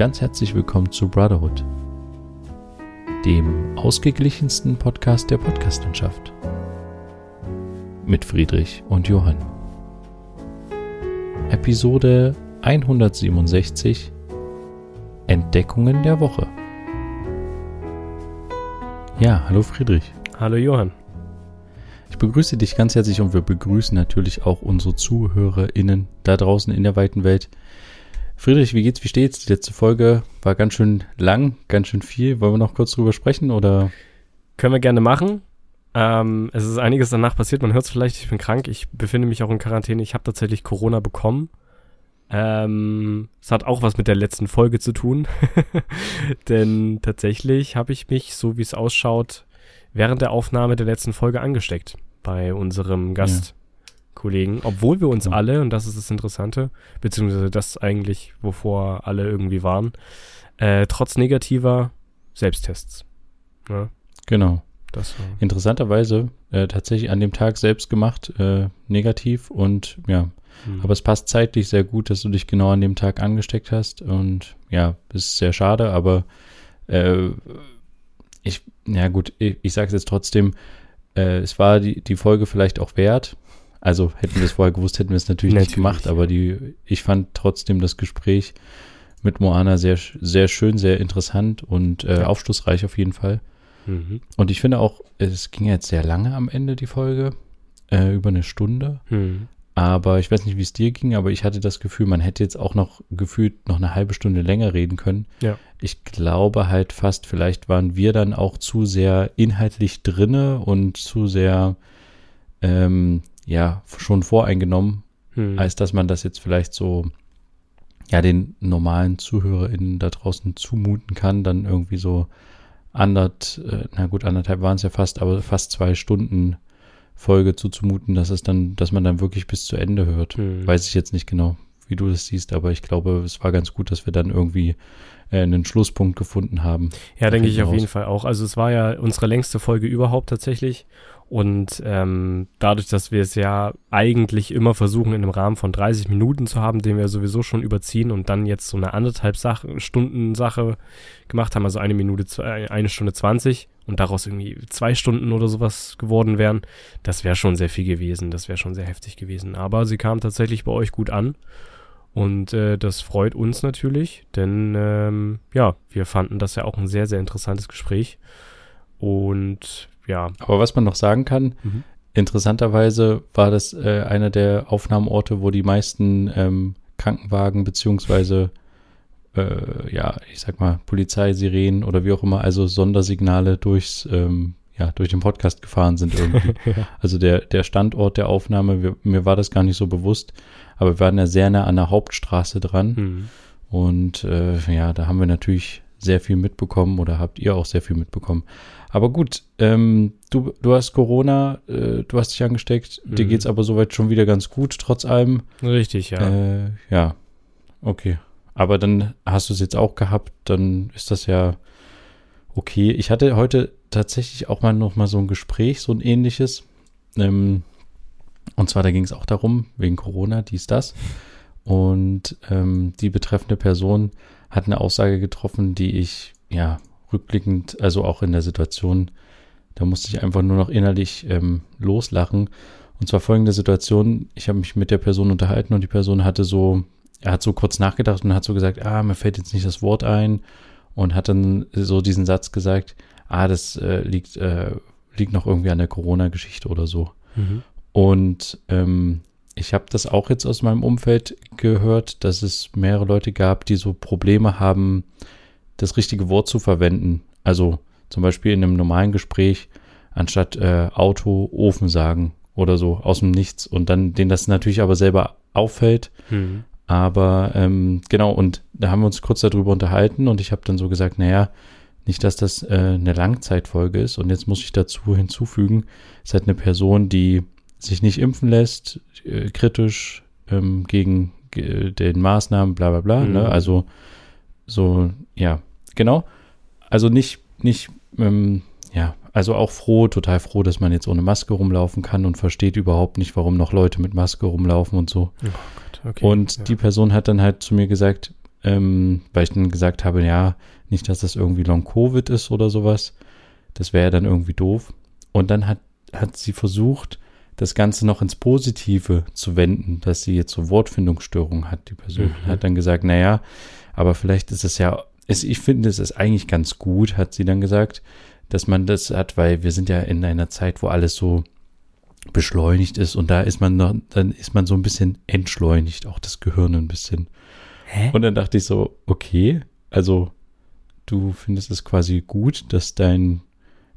ganz herzlich willkommen zu Brotherhood, dem ausgeglichensten Podcast der Podcastlandschaft. Mit Friedrich und Johann. Episode 167 Entdeckungen der Woche. Ja, hallo Friedrich. Hallo Johann. Ich begrüße dich ganz herzlich und wir begrüßen natürlich auch unsere ZuhörerInnen da draußen in der weiten Welt. Friedrich, wie geht's, wie steht's? Die letzte Folge war ganz schön lang, ganz schön viel. Wollen wir noch kurz drüber sprechen oder? Können wir gerne machen. Ähm, es ist einiges danach passiert. Man hört es vielleicht, ich bin krank. Ich befinde mich auch in Quarantäne. Ich habe tatsächlich Corona bekommen. Ähm, es hat auch was mit der letzten Folge zu tun. Denn tatsächlich habe ich mich, so wie es ausschaut, während der Aufnahme der letzten Folge angesteckt bei unserem Gast. Ja. Kollegen, obwohl wir uns ja. alle, und das ist das Interessante, beziehungsweise das eigentlich, wovor alle irgendwie waren, äh, trotz negativer Selbsttests. Ja. Genau. Interessanterweise äh, tatsächlich an dem Tag selbst gemacht, äh, negativ und ja, mhm. aber es passt zeitlich sehr gut, dass du dich genau an dem Tag angesteckt hast und ja, ist sehr schade, aber äh, ich, ja gut, ich, ich sage es jetzt trotzdem, äh, es war die, die Folge vielleicht auch wert, also hätten wir es vorher gewusst, hätten wir es natürlich, natürlich, nicht gemacht, aber die, ich fand trotzdem das Gespräch mit Moana sehr, sehr schön, sehr interessant und äh, ja. aufschlussreich auf jeden Fall. Mhm. Und ich finde auch, es ging jetzt sehr lange am Ende, die Folge, äh, über eine Stunde. Mhm. Aber ich weiß nicht, wie es dir ging, aber ich hatte das Gefühl, man hätte jetzt auch noch gefühlt noch eine halbe Stunde länger reden können. Ja. Ich glaube halt fast, vielleicht waren wir dann auch zu sehr inhaltlich drinne und zu sehr ähm, ja schon voreingenommen, hm. als dass man das jetzt vielleicht so ja den normalen ZuhörerInnen da draußen zumuten kann, dann irgendwie so andert, äh, na gut, anderthalb waren es ja fast, aber fast zwei Stunden Folge zuzumuten, dass es dann, dass man dann wirklich bis zu Ende hört. Hm. Weiß ich jetzt nicht genau, wie du das siehst, aber ich glaube, es war ganz gut, dass wir dann irgendwie äh, einen Schlusspunkt gefunden haben. Ja, denke ich auf jeden Fall auch. Also es war ja unsere längste Folge überhaupt tatsächlich. Und ähm, dadurch, dass wir es ja eigentlich immer versuchen, in einem Rahmen von 30 Minuten zu haben, den wir sowieso schon überziehen und dann jetzt so eine anderthalb Sach Stunden Sache gemacht haben, also eine Minute, äh, eine Stunde 20 und daraus irgendwie zwei Stunden oder sowas geworden wären, das wäre schon sehr viel gewesen, das wäre schon sehr heftig gewesen. Aber sie kam tatsächlich bei euch gut an und äh, das freut uns natürlich, denn ähm, ja, wir fanden das ja auch ein sehr, sehr interessantes Gespräch. Und ja. Aber was man noch sagen kann, mhm. interessanterweise war das äh, einer der Aufnahmeorte, wo die meisten ähm, Krankenwagen beziehungsweise äh, ja, ich sag mal, Polizeisirenen oder wie auch immer, also Sondersignale durchs, ähm, ja, durch den Podcast gefahren sind irgendwie. ja. Also der, der Standort der Aufnahme, wir, mir war das gar nicht so bewusst, aber wir waren ja sehr nah an der Hauptstraße dran. Mhm. Und äh, ja, da haben wir natürlich sehr viel mitbekommen oder habt ihr auch sehr viel mitbekommen. Aber gut, ähm, du, du hast Corona, äh, du hast dich angesteckt, mhm. dir geht's aber soweit schon wieder ganz gut, trotz allem. Richtig, ja. Äh, ja, okay. Aber dann hast du es jetzt auch gehabt, dann ist das ja okay. Ich hatte heute tatsächlich auch mal noch mal so ein Gespräch, so ein ähnliches. Ähm, und zwar, da ging es auch darum, wegen Corona, dies, das. Und ähm, die betreffende Person hat eine Aussage getroffen, die ich ja rückblickend, also auch in der Situation, da musste ich einfach nur noch innerlich ähm, loslachen. Und zwar folgende Situation, ich habe mich mit der Person unterhalten und die Person hatte so, er hat so kurz nachgedacht und hat so gesagt, ah, mir fällt jetzt nicht das Wort ein und hat dann so diesen Satz gesagt, ah, das äh, liegt, äh, liegt noch irgendwie an der Corona-Geschichte oder so. Mhm. Und ähm, ich habe das auch jetzt aus meinem Umfeld gehört, dass es mehrere Leute gab, die so Probleme haben, das richtige Wort zu verwenden. Also zum Beispiel in einem normalen Gespräch anstatt äh, Auto Ofen sagen oder so aus dem Nichts und dann denen das natürlich aber selber auffällt. Mhm. Aber ähm, genau, und da haben wir uns kurz darüber unterhalten und ich habe dann so gesagt, naja, nicht, dass das äh, eine Langzeitfolge ist. Und jetzt muss ich dazu hinzufügen, es hat eine Person, die sich nicht impfen lässt, äh, kritisch ähm, gegen äh, den Maßnahmen, bla bla bla. Ne? Mhm. Ne? Also so, ja, genau. Also nicht, nicht, ähm, ja, also auch froh, total froh, dass man jetzt ohne Maske rumlaufen kann und versteht überhaupt nicht, warum noch Leute mit Maske rumlaufen und so. Oh Gott, okay, und ja. die Person hat dann halt zu mir gesagt, ähm, weil ich dann gesagt habe, ja, nicht, dass das irgendwie Long-Covid ist oder sowas. Das wäre ja dann irgendwie doof. Und dann hat, hat sie versucht, das Ganze noch ins Positive zu wenden, dass sie jetzt so Wortfindungsstörungen hat, die Person. Mhm. Hat dann gesagt, naja, aber vielleicht ist es ja, es, ich finde, es ist eigentlich ganz gut, hat sie dann gesagt, dass man das hat, weil wir sind ja in einer Zeit, wo alles so beschleunigt ist und da ist man noch, dann ist man so ein bisschen entschleunigt, auch das Gehirn ein bisschen. Hä? Und dann dachte ich so, okay, also du findest es quasi gut, dass dein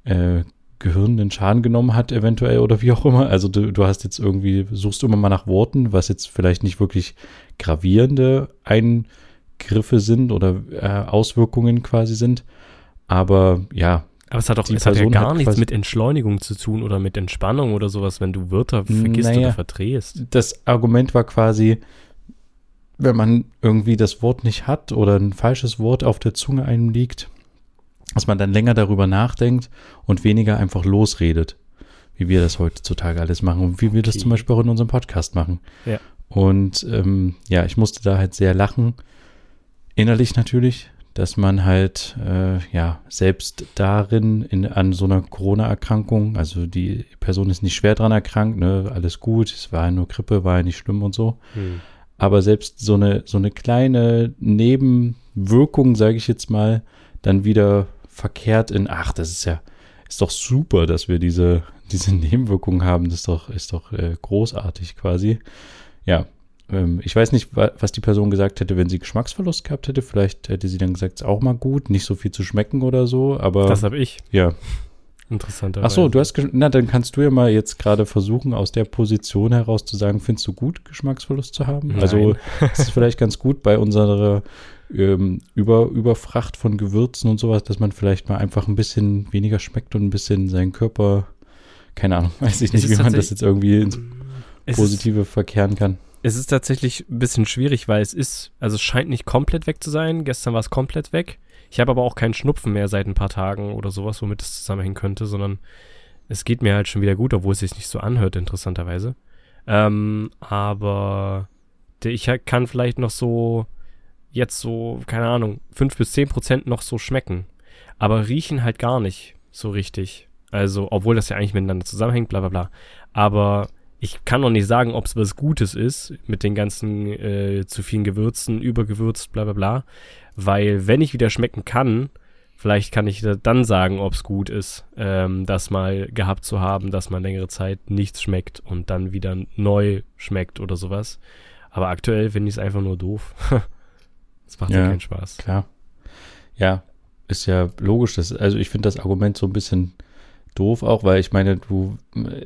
äh, Gehirn den Schaden genommen hat, eventuell oder wie auch immer. Also du, du hast jetzt irgendwie, suchst immer mal nach Worten, was jetzt vielleicht nicht wirklich gravierende Eingriffe sind oder äh, Auswirkungen quasi sind. Aber ja, aber es hat doch es hat ja gar hat nichts mit Entschleunigung zu tun oder mit Entspannung oder sowas, wenn du Wörter vergisst naja, oder verdrehst. Das Argument war quasi, wenn man irgendwie das Wort nicht hat oder ein falsches Wort auf der Zunge einem liegt, dass man dann länger darüber nachdenkt und weniger einfach losredet, wie wir das heutzutage alles machen und wie wir okay. das zum Beispiel auch in unserem Podcast machen. Ja. Und ähm, ja, ich musste da halt sehr lachen, innerlich natürlich, dass man halt äh, ja selbst darin in, an so einer Corona-Erkrankung, also die Person ist nicht schwer dran erkrankt, ne, alles gut, es war ja nur Grippe, war ja nicht schlimm und so. Hm. Aber selbst so eine so eine kleine Nebenwirkung, sage ich jetzt mal, dann wieder verkehrt in, ach, das ist ja ist doch super, dass wir diese diese Nebenwirkungen haben, das ist doch ist doch äh, großartig quasi. Ja, ähm, ich weiß nicht, was die Person gesagt hätte, wenn sie Geschmacksverlust gehabt hätte. Vielleicht hätte sie dann gesagt, es ist auch mal gut, nicht so viel zu schmecken oder so, aber. Das habe ich. Ja. Interessant. Ach so, du hast, na, dann kannst du ja mal jetzt gerade versuchen, aus der Position heraus zu sagen, findest du gut, Geschmacksverlust zu haben? Nein. Also, es ist vielleicht ganz gut bei unserer ähm, Über, Überfracht von Gewürzen und sowas, dass man vielleicht mal einfach ein bisschen weniger schmeckt und ein bisschen seinen Körper, keine Ahnung, weiß ich nicht, wie man das jetzt irgendwie ins Positive verkehren kann. Es ist tatsächlich ein bisschen schwierig, weil es ist, also es scheint nicht komplett weg zu sein. Gestern war es komplett weg. Ich habe aber auch keinen Schnupfen mehr seit ein paar Tagen oder sowas, womit es zusammenhängen könnte, sondern es geht mir halt schon wieder gut, obwohl es sich nicht so anhört, interessanterweise. Ähm, aber ich kann vielleicht noch so, jetzt so, keine Ahnung, fünf bis zehn Prozent noch so schmecken. Aber riechen halt gar nicht so richtig. Also, obwohl das ja eigentlich miteinander zusammenhängt, bla bla bla. Aber ich kann noch nicht sagen, ob es was Gutes ist mit den ganzen äh, zu vielen Gewürzen, übergewürzt, bla bla bla. Weil wenn ich wieder schmecken kann, vielleicht kann ich dann sagen, ob es gut ist, ähm, das mal gehabt zu haben, dass man längere Zeit nichts schmeckt und dann wieder neu schmeckt oder sowas. Aber aktuell finde ich es einfach nur doof. das macht ja, ja keinen Spaß. Klar. Ja, ist ja logisch. Dass, also ich finde das Argument so ein bisschen doof auch, weil ich meine, du,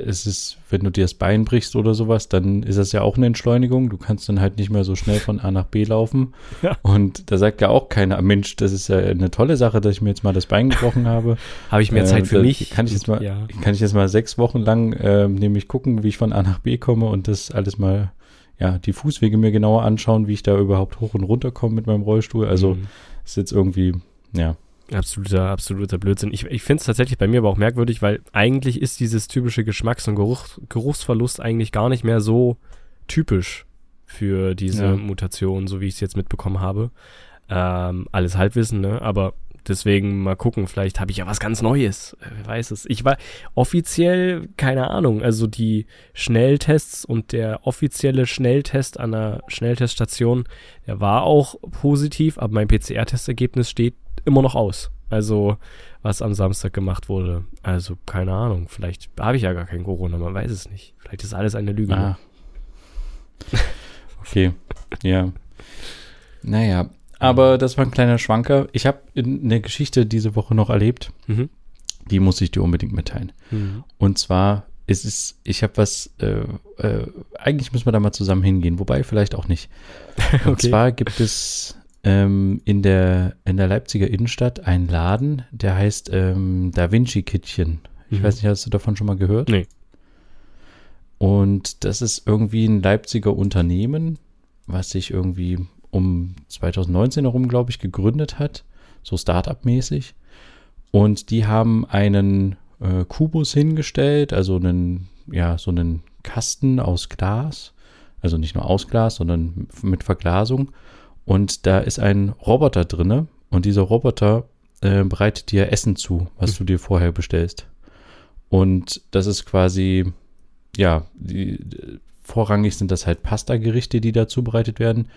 es ist, wenn du dir das Bein brichst oder sowas, dann ist das ja auch eine Entschleunigung. Du kannst dann halt nicht mehr so schnell von A nach B laufen. Ja. Und da sagt ja auch keiner, Mensch, das ist ja eine tolle Sache, dass ich mir jetzt mal das Bein gebrochen habe. habe ich mehr äh, Zeit für mich? Kann ich jetzt mal, ja. kann ich jetzt mal sechs Wochen lang äh, nämlich gucken, wie ich von A nach B komme und das alles mal, ja, die Fußwege mir genauer anschauen, wie ich da überhaupt hoch und runter komme mit meinem Rollstuhl. Also mhm. ist jetzt irgendwie, ja, Absoluter, absoluter Blödsinn. Ich, ich finde es tatsächlich bei mir aber auch merkwürdig, weil eigentlich ist dieses typische Geschmacks- und Geruch, Geruchsverlust eigentlich gar nicht mehr so typisch für diese ja. Mutation, so wie ich es jetzt mitbekommen habe. Ähm, alles Halbwissen, ne? Aber deswegen mal gucken, vielleicht habe ich ja was ganz Neues. Äh, wer weiß es. Ich war offiziell, keine Ahnung, also die Schnelltests und der offizielle Schnelltest an der Schnellteststation, der war auch positiv, aber mein PCR-Testergebnis steht immer noch aus. Also, was am Samstag gemacht wurde. Also, keine Ahnung. Vielleicht habe ich ja gar kein Corona, man weiß es nicht. Vielleicht ist alles eine Lüge. Ah. Okay, ja. Naja, aber das war ein kleiner Schwanker. Ich habe eine Geschichte diese Woche noch erlebt. Mhm. Die muss ich dir unbedingt mitteilen. Mhm. Und zwar ist es, ich habe was, äh, äh, eigentlich müssen wir da mal zusammen hingehen, wobei vielleicht auch nicht. Und okay. zwar gibt es ähm, in, der, in der Leipziger Innenstadt einen Laden, der heißt ähm, Da Vinci Kittchen. Ich mhm. weiß nicht, hast du davon schon mal gehört? Nee. Und das ist irgendwie ein Leipziger Unternehmen, was sich irgendwie um 2019 herum, glaube ich, gegründet hat, so Startup-mäßig. Und die haben einen äh, Kubus hingestellt, also einen, ja, so einen Kasten aus Glas, also nicht nur aus Glas, sondern mit Verglasung Und da ist ein Roboter drinne und dieser Roboter äh, bereitet dir Essen zu, was mhm. du dir vorher bestellst. Und das ist quasi, ja, die, vorrangig sind das halt Pasta-Gerichte, die da zubereitet werden.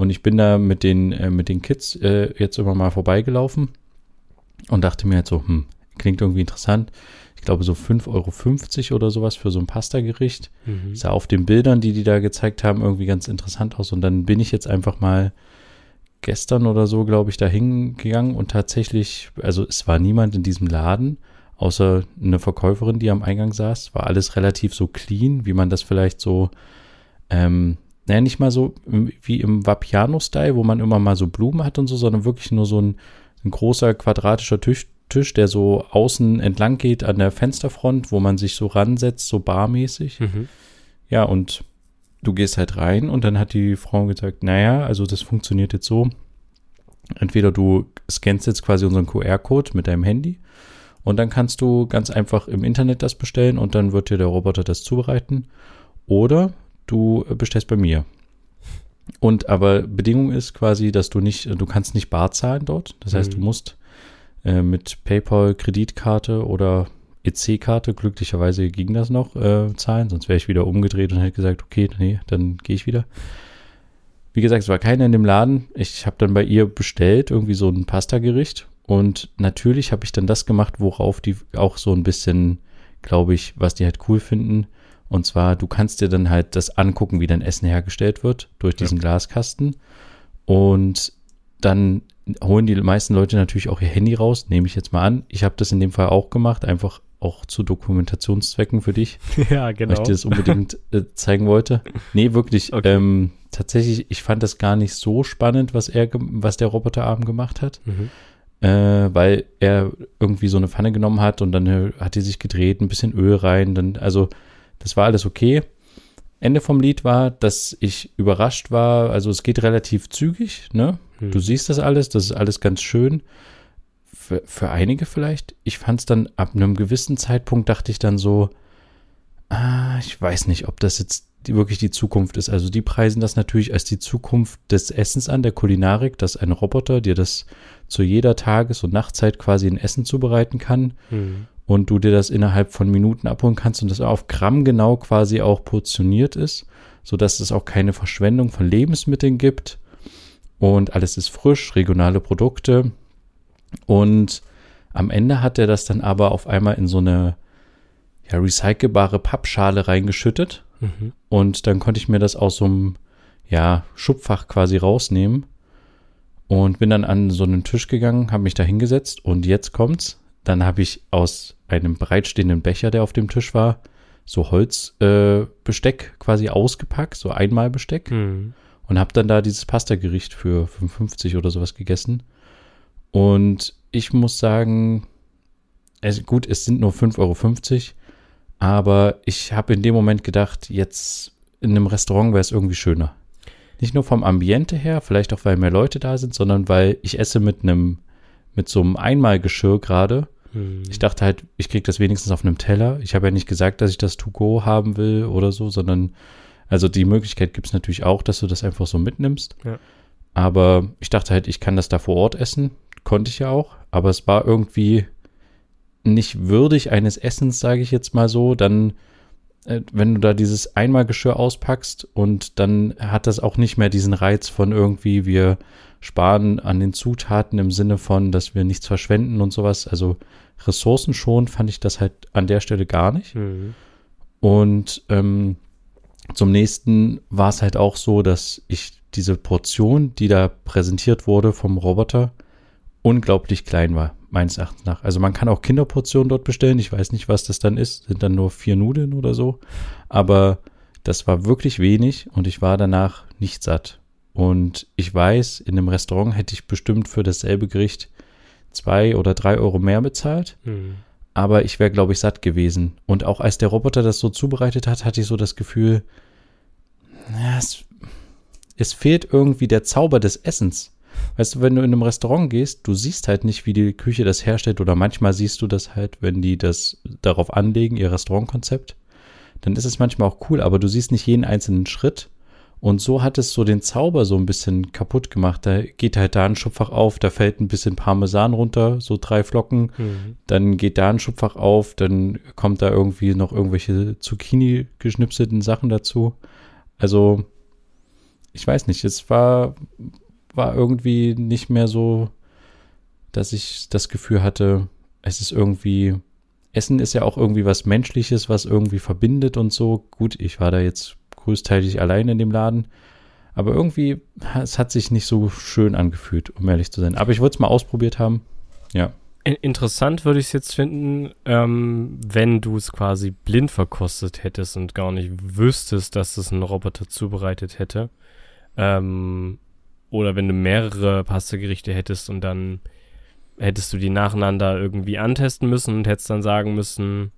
Und ich bin da mit den, äh, mit den Kids äh, jetzt immer mal vorbeigelaufen und dachte mir halt so, hm, klingt irgendwie interessant. Ich glaube so 5,50 Euro oder sowas für so ein Pasta-Gericht. Mhm. Sah auf den Bildern, die die da gezeigt haben, irgendwie ganz interessant aus. Und dann bin ich jetzt einfach mal gestern oder so, glaube ich, da hingegangen und tatsächlich, also es war niemand in diesem Laden, außer eine Verkäuferin, die am Eingang saß. War alles relativ so clean, wie man das vielleicht so, ähm, naja, nicht mal so wie im Vapiano-Style, wo man immer mal so Blumen hat und so, sondern wirklich nur so ein, ein großer quadratischer Tisch, Tisch, der so außen entlang geht an der Fensterfront, wo man sich so ransetzt, so barmäßig. Mhm. Ja, und du gehst halt rein und dann hat die Frau gesagt, naja, also das funktioniert jetzt so. Entweder du scannst jetzt quasi unseren QR-Code mit deinem Handy und dann kannst du ganz einfach im Internet das bestellen und dann wird dir der Roboter das zubereiten. Oder du bestellst bei mir. Und aber Bedingung ist quasi, dass du nicht, du kannst nicht bar zahlen dort. Das heißt, mhm. du musst äh, mit PayPal, Kreditkarte oder EC-Karte, glücklicherweise ging das noch, äh, zahlen, sonst wäre ich wieder umgedreht und hätte gesagt, okay, nee, dann gehe ich wieder. Wie gesagt, es war keiner in dem Laden. Ich habe dann bei ihr bestellt, irgendwie so ein Pasta-Gericht. Und natürlich habe ich dann das gemacht, worauf die auch so ein bisschen, glaube ich, was die halt cool finden. Und zwar, du kannst dir dann halt das angucken, wie dein Essen hergestellt wird durch diesen ja. Glaskasten. Und dann holen die meisten Leute natürlich auch ihr Handy raus, nehme ich jetzt mal an. Ich habe das in dem Fall auch gemacht, einfach auch zu Dokumentationszwecken für dich. Ja, genau. Weil ich dir das unbedingt äh, zeigen wollte. Nee, wirklich. Okay. Ähm, tatsächlich, ich fand das gar nicht so spannend, was er, was der Roboterarm gemacht hat. Mhm. Äh, weil er irgendwie so eine Pfanne genommen hat und dann äh, hat die sich gedreht, ein bisschen Öl rein. Dann, also, das war alles okay. Ende vom Lied war, dass ich überrascht war. Also, es geht relativ zügig, ne? Mhm. Du siehst das alles, das ist alles ganz schön für, für einige vielleicht. Ich fand es dann ab einem gewissen Zeitpunkt, dachte ich dann so, ah, ich weiß nicht, ob das jetzt die, wirklich die Zukunft ist. Also die preisen das natürlich als die Zukunft des Essens an, der Kulinarik, dass ein Roboter dir das zu jeder Tages- und Nachtzeit quasi ein Essen zubereiten kann mhm. Und du dir das innerhalb von Minuten abholen kannst und das auf Gramm genau quasi auch portioniert ist, sodass es auch keine Verschwendung von Lebensmitteln gibt und alles ist frisch, regionale Produkte und am Ende hat er das dann aber auf einmal in so eine ja, recycelbare Pappschale reingeschüttet. Mhm. Und dann konnte ich mir das aus so einem ja, Schubfach quasi rausnehmen. Und bin dann an so einen Tisch gegangen, habe mich da hingesetzt und jetzt kommt's. Dann habe ich aus einem bereitstehenden Becher, der auf dem Tisch war, so Holzbesteck äh, quasi ausgepackt, so Einmalbesteck. Mhm. Und habe dann da dieses Pasta-Gericht für 55 oder sowas gegessen. Und ich muss sagen, es, gut, es sind nur 5,50 Euro, aber ich habe in dem Moment gedacht, jetzt in einem Restaurant wäre es irgendwie schöner. Nicht nur vom Ambiente her, vielleicht auch, weil mehr Leute da sind, sondern weil ich esse mit einem, mit so einem Einmalgeschirr gerade. Hm. Ich dachte halt, ich kriege das wenigstens auf einem Teller. Ich habe ja nicht gesagt, dass ich das to go haben will oder so, sondern also die Möglichkeit gibt es natürlich auch, dass du das einfach so mitnimmst. Ja. Aber ich dachte halt, ich kann das da vor Ort essen konnte ich ja auch, aber es war irgendwie nicht würdig eines Essens, sage ich jetzt mal so, dann äh, wenn du da dieses Einmalgeschirr auspackst und dann hat das auch nicht mehr diesen Reiz von irgendwie, wir sparen an den Zutaten im Sinne von, dass wir nichts verschwenden und sowas. Also Ressourcen schon fand ich das halt an der Stelle gar nicht. Mhm. Und ähm, zum nächsten war es halt auch so, dass ich diese Portion, die da präsentiert wurde vom Roboter, unglaublich klein war, meines Erachtens nach. Also man kann auch Kinderportionen dort bestellen. Ich weiß nicht, was das dann ist. Sind dann nur vier Nudeln oder so. Aber das war wirklich wenig und ich war danach nicht satt. Und ich weiß, in einem Restaurant hätte ich bestimmt für dasselbe Gericht zwei oder drei Euro mehr bezahlt. Mhm. Aber ich wäre, glaube ich, satt gewesen. Und auch als der Roboter das so zubereitet hat, hatte ich so das Gefühl, ja, es, es fehlt irgendwie der Zauber des Essens. Weißt du, wenn du in einem Restaurant gehst, du siehst halt nicht, wie die Küche das herstellt oder manchmal siehst du das halt, wenn die das darauf anlegen, ihr Restaurantkonzept. Dann ist es manchmal auch cool, aber du siehst nicht jeden einzelnen Schritt Und so hat es so den Zauber so ein bisschen kaputt gemacht. Da geht halt da ein Schubfach auf, da fällt ein bisschen Parmesan runter, so drei Flocken. Mhm. Dann geht da ein Schubfach auf, dann kommt da irgendwie noch irgendwelche Zucchini geschnipselten Sachen dazu. Also, ich weiß nicht, es war, war irgendwie nicht mehr so, dass ich das Gefühl hatte, es ist irgendwie, Essen ist ja auch irgendwie was Menschliches, was irgendwie verbindet und so. Gut, ich war da jetzt größteilig allein in dem Laden. Aber irgendwie, es hat sich nicht so schön angefühlt, um ehrlich zu sein. Aber ich wollte es mal ausprobiert haben. Ja. In- Interessant würde ich es jetzt finden, ähm, wenn du es quasi blind verkostet hättest und gar nicht wüsstest, dass es ein Roboter zubereitet hätte. Ähm, oder wenn du mehrere Pastagerichte hättest und dann hättest du die nacheinander irgendwie antesten müssen und hättest dann sagen müssen,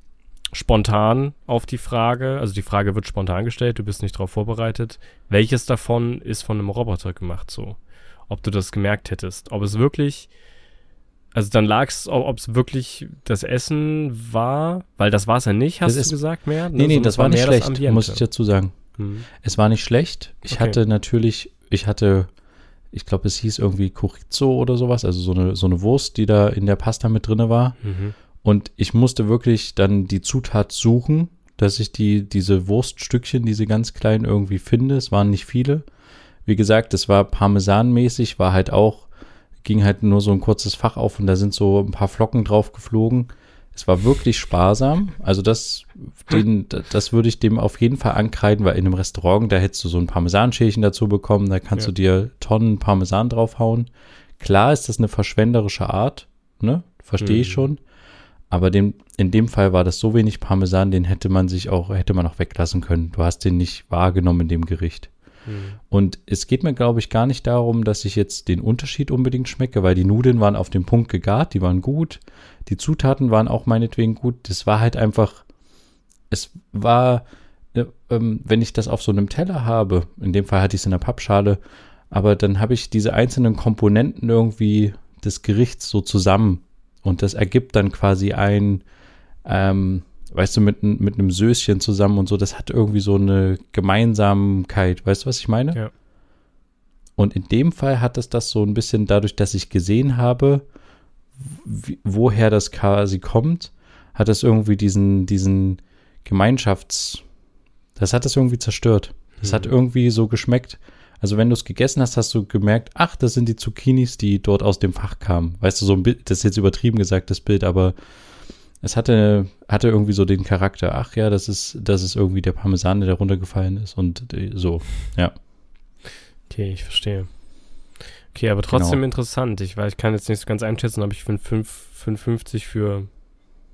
spontan auf die Frage, also die Frage wird spontan gestellt, du bist nicht darauf vorbereitet, welches davon ist von einem Roboter gemacht so? Ob du das gemerkt hättest, ob es wirklich also dann lag es, ob es wirklich das Essen war, weil das war es ja nicht, hast Das du ist- gesagt mehr? Nee, nee, sondern das es war nicht schlecht, muss ich dazu sagen. Hm. Es war nicht schlecht. Ich Okay. hatte natürlich, ich hatte, ich glaube, es hieß irgendwie Chorizo oder sowas, also so eine, so eine Wurst, die da in der Pasta mit drinne war. Mhm. Und ich musste wirklich dann die Zutat suchen, dass ich die, diese Wurststückchen, diese ganz kleinen irgendwie finde. Es waren nicht viele. Wie gesagt, es war parmesanmäßig, war halt auch, ging halt nur so ein kurzes Fach auf und da sind so ein paar Flocken drauf geflogen. Es war wirklich sparsam. Also das, den, das würde ich dem auf jeden Fall ankreiden, weil in einem Restaurant, da hättest du so ein Parmesanschälchen dazu bekommen, da kannst Ja. du dir Tonnen Parmesan draufhauen. Klar ist das eine verschwenderische Art, ne? Verstehe ich Mhm. schon. Aber dem, in dem Fall war das so wenig Parmesan, den hätte man sich auch, hätte man auch weglassen können. Du hast den nicht wahrgenommen in dem Gericht. Hm. Und es geht mir, glaube ich, gar nicht darum, dass ich jetzt den Unterschied unbedingt schmecke, weil die Nudeln waren auf dem Punkt gegart, die waren gut. Die Zutaten waren auch meinetwegen gut. Das war halt einfach, es war, äh, ähm, wenn ich das auf so einem Teller habe, in dem Fall hatte ich es in einer Pappschale, aber dann habe ich diese einzelnen Komponenten irgendwie des Gerichts so zusammen und das ergibt dann quasi ein, ähm, weißt du, mit, mit einem Söschen zusammen und so, das hat irgendwie so eine Gemeinsamkeit. Weißt du, was ich meine? Ja. Und in dem Fall hat es das so ein bisschen dadurch, dass ich gesehen habe, wie, woher das quasi kommt, hat es irgendwie diesen, diesen Gemeinschafts, das hat es irgendwie zerstört. Das hat Mhm. irgendwie so geschmeckt. Also wenn du es gegessen hast, hast du gemerkt, ach, das sind die Zucchinis, die dort aus dem Fach kamen. Weißt du, so ein Bild, das ist jetzt übertrieben gesagt, das Bild, aber es hatte, hatte irgendwie so den Charakter, ach ja, das ist, das ist irgendwie der Parmesan, der da runtergefallen ist und äh, so. Okay, ich verstehe. Okay, aber trotzdem Genau. interessant. Ich weiß, ich kann jetzt nicht so ganz einschätzen, aber ich finde 5,50 für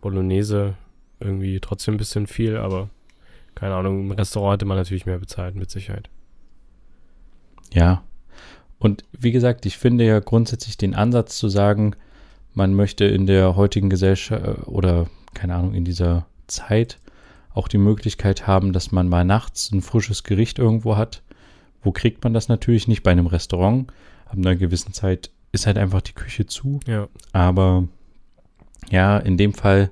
Bolognese irgendwie trotzdem ein bisschen viel, aber keine Ahnung, im Restaurant hätte man natürlich mehr bezahlt, mit Sicherheit. Ja. Und wie gesagt, ich finde ja grundsätzlich den Ansatz zu sagen, man möchte in der heutigen Gesellschaft äh, oder keine Ahnung, in dieser Zeit auch die Möglichkeit haben, dass man mal nachts ein frisches Gericht irgendwo hat. Wo kriegt man das natürlich nicht bei einem Restaurant? Ab einer gewissen Zeit ist halt einfach die Küche zu. Ja. Aber ja, in dem Fall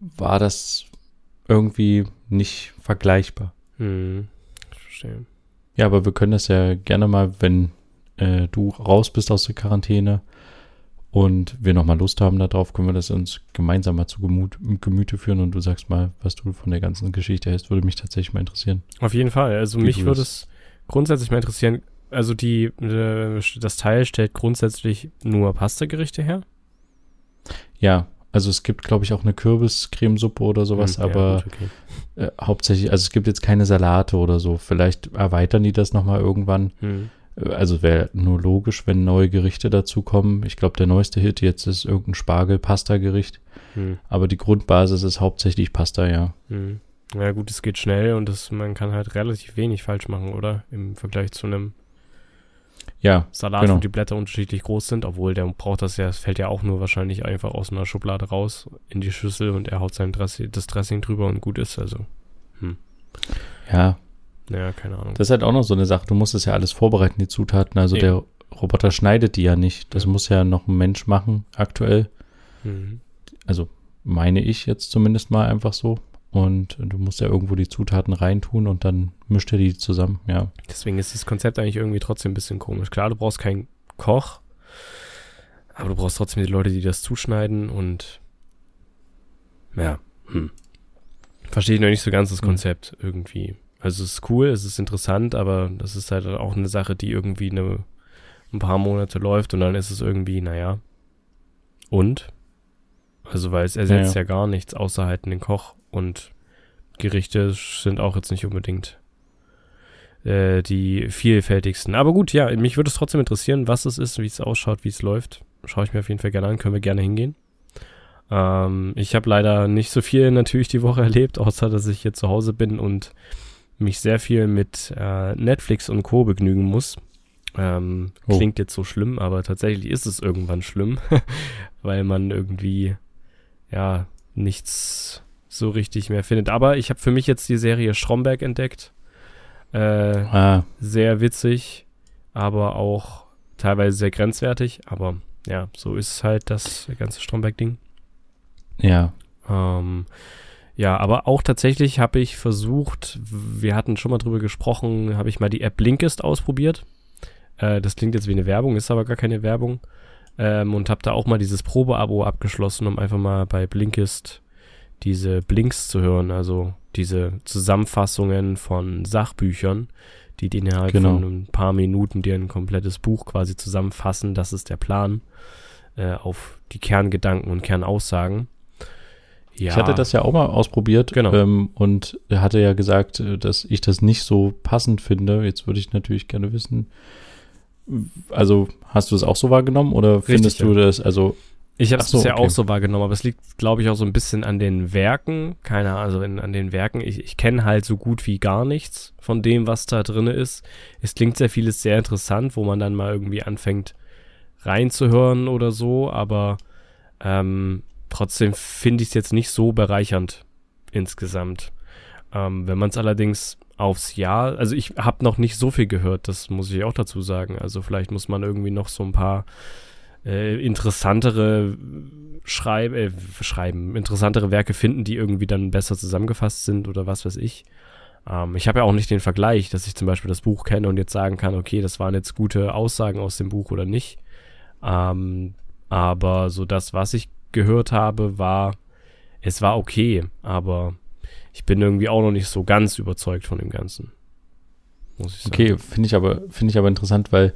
war das irgendwie nicht vergleichbar. Hm, ich verstehe. Ja, aber wir können das ja gerne mal, wenn äh, du raus bist aus der Quarantäne und wir nochmal Lust haben darauf, können wir das uns gemeinsam mal zu Gemut, Gemüte führen und du sagst mal, was du von der ganzen Geschichte hältst, würde mich tatsächlich mal interessieren. Auf jeden Fall. Also Wie mich würde es grundsätzlich mal interessieren. Also die, äh, das Teil stellt grundsätzlich nur Pastagerichte her. Ja, also es gibt, glaube ich, auch eine Kürbiscremesuppe oder sowas, Hm, ja, aber gut, okay. äh, hauptsächlich, also es gibt jetzt keine Salate oder so. Vielleicht erweitern die das nochmal irgendwann. Hm. Äh, Also wäre nur logisch, wenn neue Gerichte dazukommen. Ich glaube, der neueste Hit jetzt ist irgendein Spargel-Pasta-Gericht. Hm. Aber die Grundbasis ist hauptsächlich Pasta, ja. Hm. Ja gut, es geht schnell und das, man kann halt relativ wenig falsch machen, oder? Im Vergleich zu einem Ja, Salat, Genau. wo die Blätter unterschiedlich groß sind, obwohl der braucht das ja, es fällt ja auch nur wahrscheinlich einfach aus einer Schublade raus in die Schüssel und er haut sein Dressing, das Dressing drüber und gut ist. Also, ja. naja, keine Ahnung. Das ist halt auch noch so eine Sache. Du musst es ja alles vorbereiten, die Zutaten. Also Eben. der Roboter schneidet die ja nicht. Das Ja. muss ja noch ein Mensch machen, aktuell. Mhm. Also meine ich jetzt zumindest mal einfach so. Und du musst ja irgendwo die Zutaten reintun und dann mischt er die zusammen, ja. Deswegen ist das Konzept eigentlich irgendwie trotzdem ein bisschen komisch. Klar, du brauchst keinen Koch, aber du brauchst trotzdem die Leute, die das zuschneiden und ja, hm. Verstehe ich noch nicht so ganz das hm. Konzept hm. irgendwie. Also es ist cool, es ist interessant, aber das ist halt auch eine Sache, die irgendwie eine, ein paar Monate läuft und dann ist es irgendwie, naja. Und? Also weil es ersetzt ja, ja. ja gar nichts außer halt den Koch und Gerichte sind auch jetzt nicht unbedingt äh, die vielfältigsten. Aber gut, ja, mich würde es trotzdem interessieren, was es ist, wie es ausschaut, wie es läuft. Schaue ich mir auf jeden Fall gerne an, können wir gerne hingehen. Ähm, ich habe leider nicht so viel natürlich die Woche erlebt, außer dass ich hier zu Hause bin und mich sehr viel mit äh, Netflix und Co. begnügen muss. Ähm, oh. Klingt jetzt so schlimm, aber tatsächlich ist es irgendwann schlimm, weil man irgendwie ja nichts so richtig mehr findet. Aber ich habe für mich jetzt die Serie Stromberg entdeckt. Äh, ah. Sehr witzig, aber auch teilweise sehr grenzwertig. Aber ja, so ist halt das ganze Stromberg-Ding. Ja. Ähm, ja, aber auch tatsächlich habe ich versucht, wir hatten schon mal drüber gesprochen, habe ich mal die App Blinkist ausprobiert. Äh, das klingt jetzt wie eine Werbung, ist aber gar keine Werbung. Ähm, und habe da auch mal dieses Probeabo abgeschlossen, um einfach mal bei Blinkist diese Blinks zu hören, also diese Zusammenfassungen von Sachbüchern, die die innerhalb genau. von ein paar Minuten dir ein komplettes Buch quasi zusammenfassen. Das ist der Plan äh, auf die Kerngedanken und Kernaussagen. Ja. Ich hatte das ja auch mal ausprobiert genau. ähm, und hatte ja gesagt, äh, dass ich das nicht so passend finde. Jetzt würde ich natürlich gerne wissen, also hast du das auch so wahrgenommen oder Richtig, findest du das, also ich habe es so, bisher okay. auch so wahrgenommen, aber es liegt, glaube ich, auch so ein bisschen an den Werken. Keine Ahnung, also in, an den Werken. Ich, ich kenne halt so gut wie gar nichts von dem, was da drin ist. Es klingt sehr vieles sehr interessant, wo man dann mal irgendwie anfängt reinzuhören oder so, aber ähm, Trotzdem finde ich es jetzt nicht so bereichernd insgesamt. Ähm, wenn man es allerdings aufs Jahr, also ich habe noch nicht so viel gehört, das muss ich auch dazu sagen. Also vielleicht muss man irgendwie noch so ein paar äh, interessantere Schreib äh, schreiben, interessantere Werke finden, die irgendwie dann besser zusammengefasst sind oder was weiß ich. Ähm, ich habe ja auch nicht den Vergleich, dass ich zum Beispiel das Buch kenne und jetzt sagen kann, okay, das waren jetzt gute Aussagen aus dem Buch oder nicht. Ähm, aber so das, was ich gehört habe, war, es war okay, aber ich bin irgendwie auch noch nicht so ganz überzeugt von dem Ganzen. Okay, finde ich aber, finde ich aber interessant, weil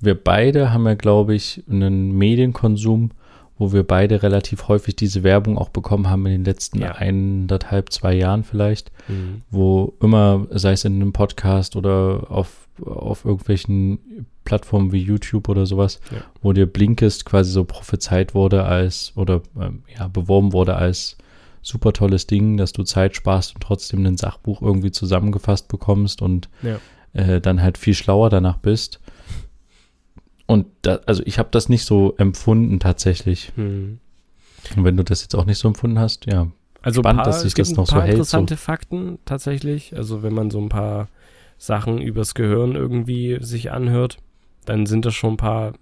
wir beide haben ja, glaube ich, einen Medienkonsum, wo wir beide relativ häufig diese Werbung auch bekommen haben in den letzten ja. eineinhalb, zwei Jahren vielleicht, mhm. wo immer, sei es in einem Podcast oder auf, auf irgendwelchen Plattformen wie YouTube oder sowas, ja. wo dir Blinkist quasi so prophezeit wurde als oder ähm, ja, beworben wurde als super tolles Ding, dass du Zeit sparst und trotzdem ein Sachbuch irgendwie zusammengefasst bekommst und ja. äh, dann halt viel schlauer danach bist. Und da, also ich habe das nicht so empfunden tatsächlich. Mhm. Und wenn du das jetzt auch nicht so empfunden hast, ja. Also spannend, paar, dass sich das noch so hält. interessante so. Fakten tatsächlich. Also wenn man so ein paar Sachen übers Gehirn irgendwie sich anhört dann sind da schon ein paar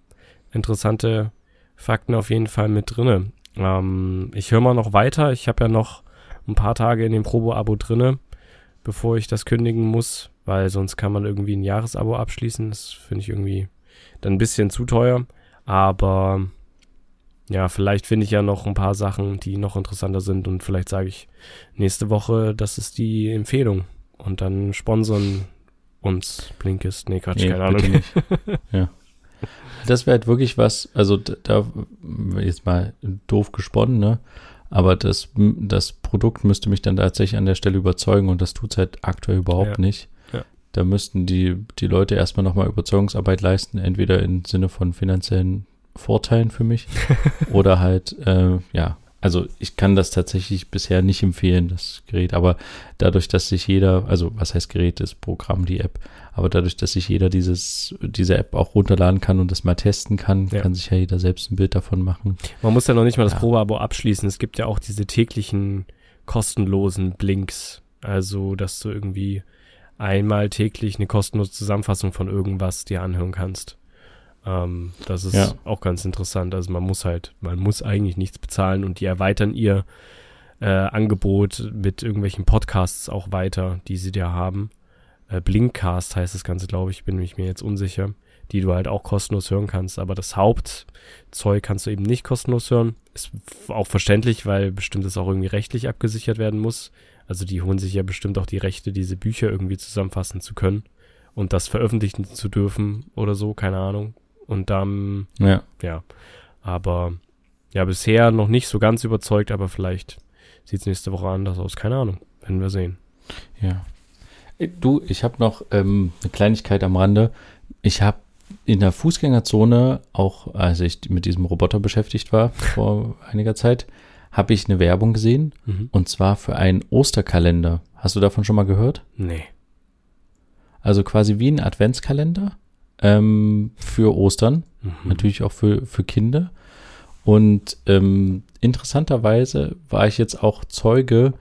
interessante Fakten auf jeden Fall mit drinne. Ähm, ich höre mal noch weiter. Ich habe ja noch ein paar Tage in dem Probo-Abo drinne, bevor ich das kündigen muss, weil sonst kann man irgendwie ein Jahresabo abschließen. Das finde ich irgendwie dann ein bisschen zu teuer. Aber ja, vielleicht finde ich ja noch ein paar Sachen, die noch interessanter sind und vielleicht sage ich nächste Woche, das ist die Empfehlung. Und dann sponsern uns Blinkist. Nee, Quatsch, nee, keine Ahnung. ja. Das wäre halt wirklich was, also da jetzt mal doof gesponnen, ne? Aber das, das Produkt müsste mich dann tatsächlich an der Stelle überzeugen und das tut es halt aktuell überhaupt ja. nicht. Da müssten die, die Leute erstmal nochmal Überzeugungsarbeit leisten, entweder im Sinne von finanziellen Vorteilen für mich oder halt, äh, ja, also ich kann das tatsächlich bisher nicht empfehlen, das Gerät, aber dadurch, dass sich jeder, also was heißt Gerät, das Programm, die App, aber dadurch, dass sich jeder dieses, diese App auch runterladen kann und das mal testen kann, ja. kann sich ja jeder selbst ein Bild davon machen. Man muss ja noch nicht mal das ja. Probeabo abschließen. Es gibt ja auch diese täglichen kostenlosen Blinks. Also, dass du irgendwie einmal täglich eine kostenlose Zusammenfassung von irgendwas dir anhören kannst. Ähm, das ist ja. auch ganz interessant. Also man muss halt, man muss eigentlich nichts bezahlen und die erweitern ihr äh, Angebot mit irgendwelchen Podcasts auch weiter, die sie da haben. Äh, Blinkcast heißt das Ganze, glaube ich, bin ich mir jetzt unsicher, die du halt auch kostenlos hören kannst. Aber das Hauptzeug kannst du eben nicht kostenlos hören. Ist auch verständlich, weil bestimmt das auch irgendwie rechtlich abgesichert werden muss. Also die holen sich ja bestimmt auch die Rechte, diese Bücher irgendwie zusammenfassen zu können und das veröffentlichen zu dürfen oder so, keine Ahnung. Und dann, Ja. ja. Aber ja, bisher noch nicht so ganz überzeugt, aber vielleicht sieht es nächste Woche anders aus. Keine Ahnung. Werden wir sehen. Ja. Äh, Du, ich habe noch ähm, eine Kleinigkeit am Rande. Ich habe in der Fußgängerzone, auch als ich mit diesem Roboter beschäftigt war vor einiger Zeit, habe ich eine Werbung gesehen Mhm. und zwar für einen Osterkalender. Hast du davon schon mal gehört? Nee. Also quasi wie ein Adventskalender ähm, für Ostern, Mhm. natürlich auch für, für Kinder. Und ähm, interessanterweise war ich jetzt auch Zeuge,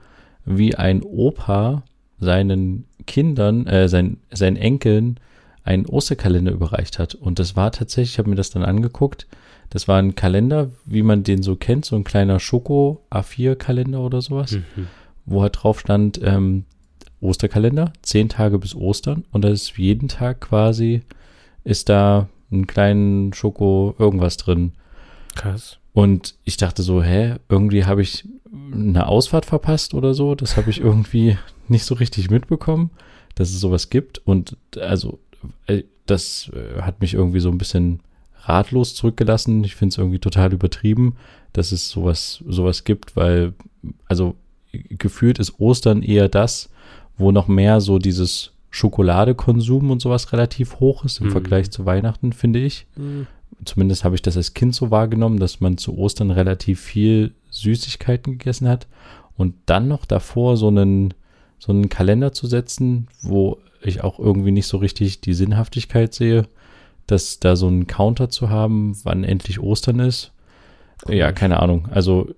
wie ein Opa seinen Kindern, äh, sein, seinen Enkeln einen Osterkalender überreicht hat. Und das war tatsächlich, ich habe mir das dann angeguckt, das war ein Kalender, wie man den so kennt, so ein kleiner Schoko A4-Kalender oder sowas Mhm. wo halt drauf stand, ähm, Osterkalender, zehn Tage bis Ostern und da ist jeden Tag quasi, ist da ein kleinen Schoko irgendwas drin. Krass. Und ich dachte so, hä, irgendwie habe ich eine Ausfahrt verpasst oder so. Das habe ich irgendwie nicht so richtig mitbekommen, dass es sowas gibt. Und also, äh, das äh, hat mich irgendwie so ein bisschen ratlos zurückgelassen. Ich finde es irgendwie total übertrieben, dass es sowas, sowas gibt, weil, also gefühlt ist Ostern eher das, wo noch mehr so dieses Schokoladekonsum und sowas relativ hoch ist im Mhm. Vergleich zu Weihnachten, finde ich zumindest habe ich das als Kind so wahrgenommen, dass man zu Ostern relativ viel Süßigkeiten gegessen hat und dann noch davor so einen, so einen Kalender zu setzen, wo ich auch irgendwie nicht so richtig die Sinnhaftigkeit sehe, dass da so einen Counter zu haben, wann endlich Ostern ist. Ja, keine Ahnung. Also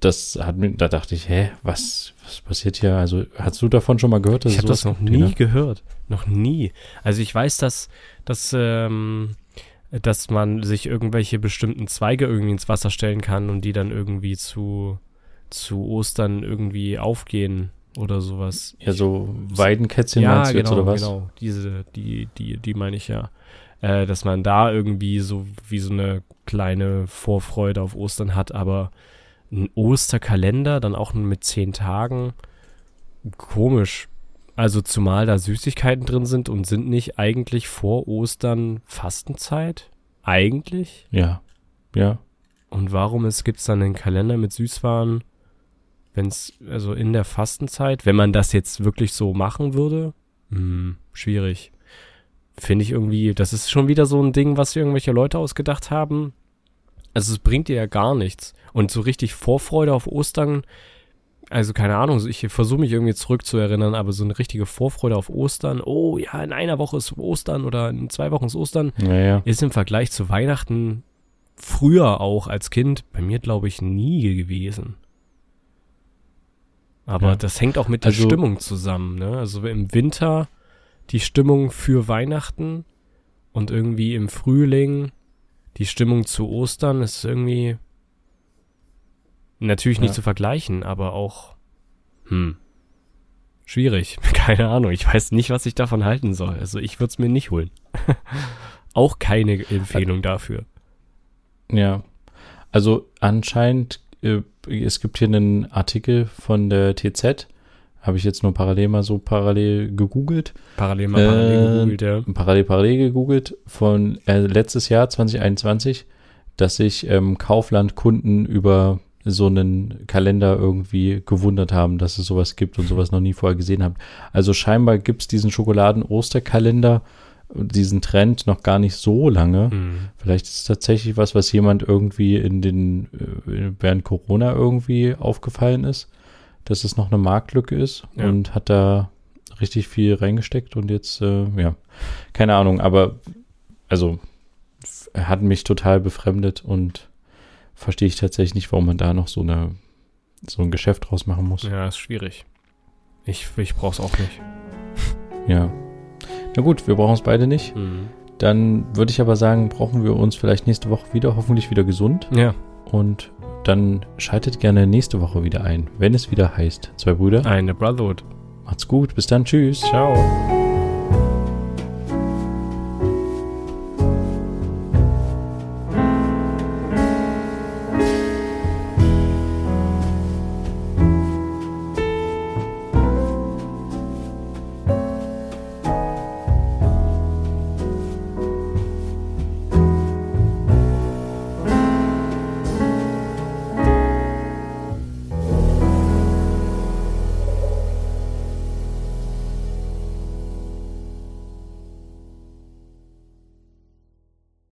das hat mir, da dachte ich, hä, was, was passiert hier? Also hast du davon schon mal gehört? Ich habe das noch nie Tina? gehört. Noch nie. Also ich weiß, dass, dass, ähm, dass man sich irgendwelche bestimmten Zweige irgendwie ins Wasser stellen kann und die dann irgendwie zu, zu Ostern irgendwie aufgehen oder sowas. Ja, so Weidenkätzchen ja, meinst du jetzt genau, oder was? genau. Diese, die, die, die meine ich ja. Äh, dass man da irgendwie so wie so eine kleine Vorfreude auf Ostern hat, aber ein Osterkalender, dann auch mit zehn Tagen, komisch. Also zumal da Süßigkeiten drin sind und sind nicht eigentlich vor Ostern Fastenzeit? Eigentlich? Ja, ja. Und warum es gibt's dann einen Kalender mit Süßwaren, wenn es also in der Fastenzeit, wenn man das jetzt wirklich so machen würde? Hm, schwierig. Finde ich irgendwie, das ist schon wieder so ein Ding, was irgendwelche Leute ausgedacht haben. Also es bringt dir ja gar nichts. Und so richtig Vorfreude auf Ostern, also keine Ahnung, ich versuche mich irgendwie zurückzuerinnern, aber so eine richtige Vorfreude auf Ostern, oh ja, in einer Woche ist Ostern oder in zwei Wochen ist Ostern, Naja. ist im Vergleich zu Weihnachten früher auch als Kind bei mir, glaube ich, nie gewesen. Aber Ja. das hängt auch mit der Also- Stimmung zusammen. Ne? Also im Winter die Stimmung für Weihnachten und irgendwie im Frühling die Stimmung zu Ostern ist irgendwie natürlich nicht Ja. zu vergleichen, aber auch hm, schwierig. Keine Ahnung. Ich weiß nicht, was ich davon halten soll. Also ich würde es mir nicht holen. auch keine Empfehlung dafür. Ja, also anscheinend, äh, es gibt hier einen Artikel von der TZ, habe ich jetzt nur parallel mal so parallel gegoogelt, Parallel mal parallel Äh, gegoogelt, ja. parallel parallel gegoogelt von äh, letztes Jahr 2021, dass sich ähm, Kaufland-Kunden über so einen Kalender irgendwie gewundert haben, dass es sowas gibt und sowas noch nie vorher gesehen haben. Also scheinbar gibt es diesen Schokoladen-Osterkalender, diesen Trend noch gar nicht so lange. Hm. Vielleicht ist es tatsächlich was, was jemand irgendwie in den, äh, während Corona irgendwie aufgefallen ist, dass es noch eine Marktlücke ist Ja. und hat da richtig viel reingesteckt und jetzt, äh, ja, keine Ahnung, aber also hat mich total befremdet und verstehe ich tatsächlich nicht, warum man da noch so eine, so ein Geschäft draus machen muss. Ja, ist schwierig. Ich, ich brauch's auch nicht. Ja. Na gut, wir brauchen es beide nicht. Hm. Dann würde ich aber sagen, brauchen wir uns vielleicht nächste Woche wieder, hoffentlich wieder gesund. Ja, Und dann schaltet gerne nächste Woche wieder ein, wenn es wieder heißt, zwei Brüder. Eine Brotherhood. Macht's gut, bis dann, tschüss. Ciao.